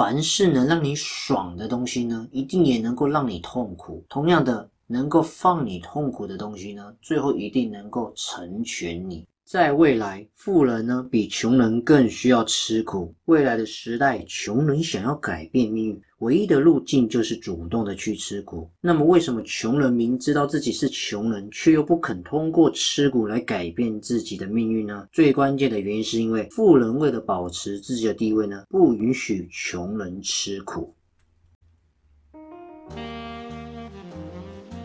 凡是能让你爽的东西呢，一定也能够让你痛苦。同样的，能够放你痛苦的东西呢，最后一定能够成全你。在未来，富人呢比穷人更需要吃苦。未来的时代，穷人想要改变命运，唯一的路径就是主动的去吃苦。那么，为什么穷人明知道自己是穷人，却又不肯通过吃苦来改变自己的命运呢？最关键的原因是因为富人为了保持自己的地位呢，不允许穷人吃苦。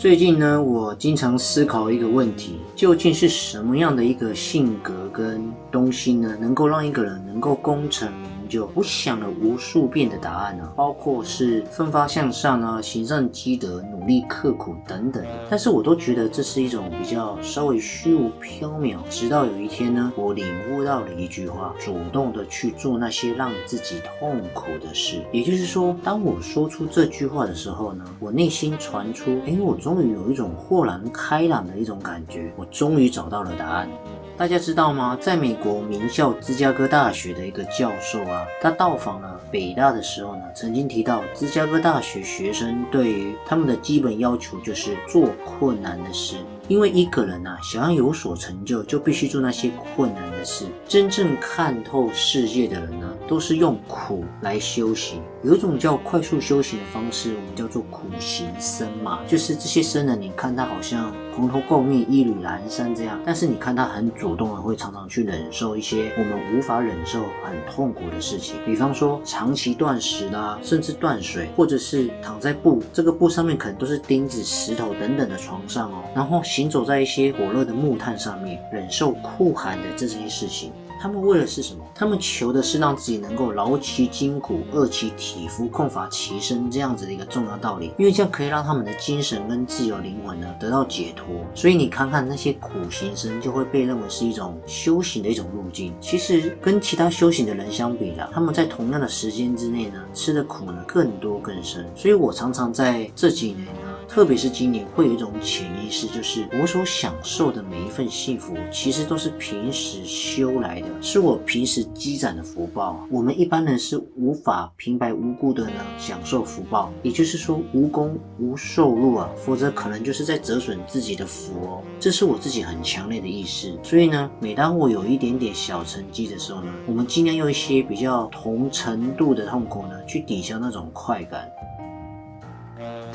最近呢，我经常思考一个问题：究竟是什么样的一个性格跟东西呢，能够让一个人能够功成？就我想了无数遍的答案呢，包括是奋发向上啊、行善积德、努力刻苦等等，但是我都觉得这是一种比较稍微虚无缥缈。直到有一天呢，我领悟到了一句话：主动的去做那些让自己痛苦的事。也就是说，当我说出这句话的时候呢，我内心传出，哎，我终于有一种豁然开朗的一种感觉，我终于找到了答案。大家知道吗？在美国名校芝加哥大学的一个教授啊，他到访了北大的时候呢，曾经提到芝加哥大学学生对于他们的基本要求就是做困难的事。因为一个人呐，想要有所成就，就必须做那些困难的事。真正看透世界的人呢，都是用苦来修行。有一种叫快速修行的方式，我们叫做苦行僧嘛，就是这些僧人，你看他好像蓬头垢面、衣履褴褛这样，但是你看他很主动的，会常常去忍受一些我们无法忍受、很痛苦的事情，比方说长期断食啦，甚至断水，或者是躺在布，这个布上面可能都是钉子、石头等等的床上哦，然后。行走在一些火热的木炭上面，忍受酷寒的这些事情，他们为的是什么？他们求的是让自己能够劳其筋骨，饿其体肤，空乏其身这样子的一个重要道理。因为这样可以让他们的精神跟自由灵魂呢得到解脱。所以你看看那些苦行僧，就会被认为是一种修行的一种路径。其实跟其他修行的人相比呢，他们在同样的时间之内呢，吃的苦呢更多更深。所以我常常在这几年呢。特别是今年会有一种潜意识，就是我所享受的每一份幸福，其实都是平时修来的，是我平时积攒的福报。我们一般人是无法平白无故的呢享受福报，也就是说无功无受禄啊，否则可能就是在折损自己的福哦。这是我自己很强烈的意识。所以呢，每当我有一点点小成绩的时候呢，我们尽量用一些比较同程度的痛苦呢，去抵消那种快感。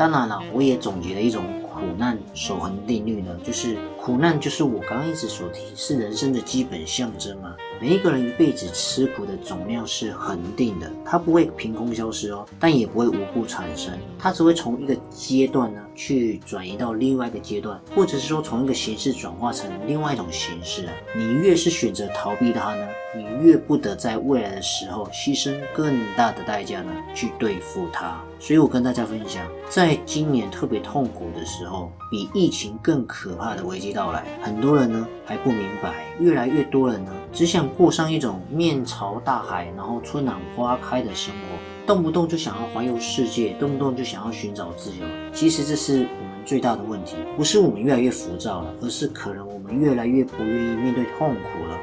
当然了，我也总结了一种苦难守恒定律呢，就是苦难就是我刚刚一直所提，是人生的基本象征嘛。每一个人一辈子吃苦的总量是恒定的，它不会凭空消失哦，但也不会无故产生，它只会从一个阶段呢去转移到另外一个阶段，或者是说从一个形式转化成另外一种形式啊。你越是选择逃避它呢？你越不得在未来的时候牺牲更大的代价呢，去对付它。所以我跟大家分享，在今年特别痛苦的时候，比疫情更可怕的危机到来，很多人呢还不明白，越来越多人呢只想过上一种面朝大海，然后春暖花开的生活，动不动就想要环游世界，动不动就想要寻找自由。其实这是我们最大的问题，不是我们越来越浮躁了，而是可能我们越来越不愿意面对痛苦了。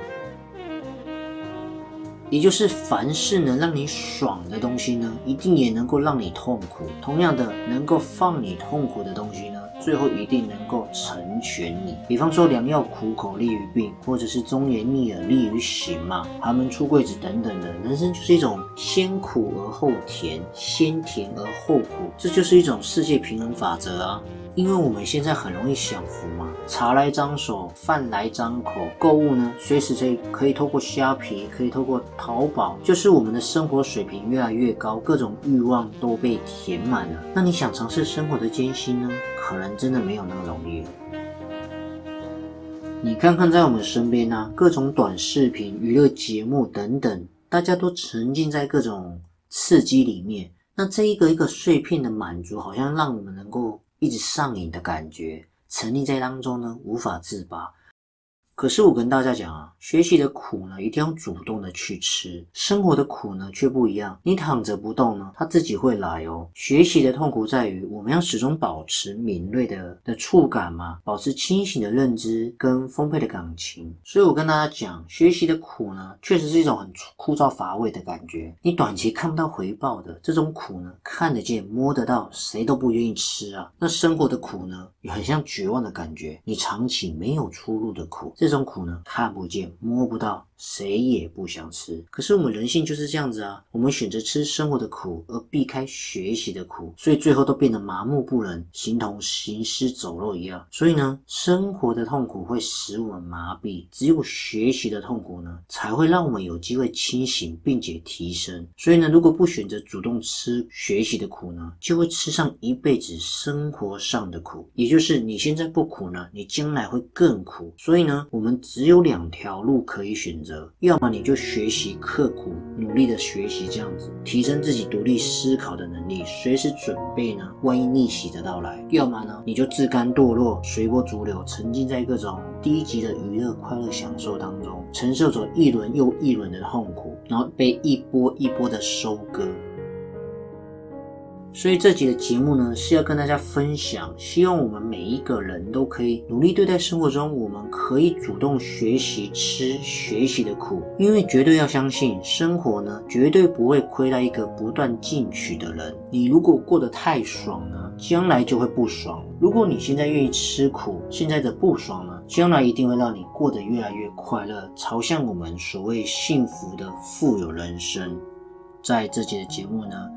也就是凡是能让你爽的东西呢，一定也能够让你痛苦。同样的，能够放你痛苦的东西呢，最后一定能够成全你。比方说，良药苦口利于病，或者是忠言逆耳利于行嘛，寒门出贵子等等的。人生就是一种先苦而后甜，先甜而后苦，这就是一种世界平衡法则啊。因为我们现在很容易享福嘛，茶来张手，饭来张口，购物呢，随时可以可以透过虾皮，可以透过淘宝，就是我们的生活水平越来越高，各种欲望都被填满了。那你想尝试生活的艰辛呢？可能真的没有那么容易。你看看在我们身边啊，各种短视频、娱乐节目等等，大家都沉浸在各种刺激里面。那这一个一个碎片的满足，好像让我们能够。一直上瘾的感觉，沉溺在当中呢，无法自拔。可是我跟大家讲啊，学习的苦呢，一定要主动的去吃；生活的苦呢，却不一样。你躺着不动呢，它自己会来哦。学习的痛苦在于，我们要始终保持敏锐的的触感嘛，保持清醒的认知跟丰沛的感情。所以我跟大家讲，学习的苦呢，确实是一种很枯燥乏味的感觉。你短期看不到回报的这种苦呢，看得见摸得到，谁都不愿意吃啊。那生活的苦呢，也很像绝望的感觉，你长期没有出路的苦。这种苦呢，看不见摸不到，谁也不想吃。可是我们人性就是这样子啊，我们选择吃生活的苦，而避开学习的苦，所以最后都变得麻木不仁，形同行尸走肉一样。所以呢，生活的痛苦会使我们麻痹，只有学习的痛苦呢，才会让我们有机会清醒并且提升。所以呢，如果不选择主动吃学习的苦呢，就会吃上一辈子生活上的苦，也就是你现在不苦呢，你将来会更苦。所以呢。我们只有两条路可以选择，要么你就学习刻苦努力的学习，这样子提升自己独立思考的能力，随时准备呢，万一逆袭的到来；要么呢，你就自甘堕落，随波逐流，沉浸在各种低级的娱乐快乐享受当中，承受着一轮又一轮的痛苦，然后被一波一波的收割。所以这集的节目呢，是要跟大家分享，希望我们每一个人都可以努力对待生活中，我们可以主动学习吃学习的苦，因为绝对要相信，生活呢绝对不会亏待一个不断进取的人。你如果过得太爽呢，将来就会不爽；如果你现在愿意吃苦，现在的不爽呢，将来一定会让你过得越来越快乐，朝向我们所谓幸福的富有人生。在这集的节目呢。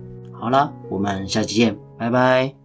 好了，我们下期见，拜拜。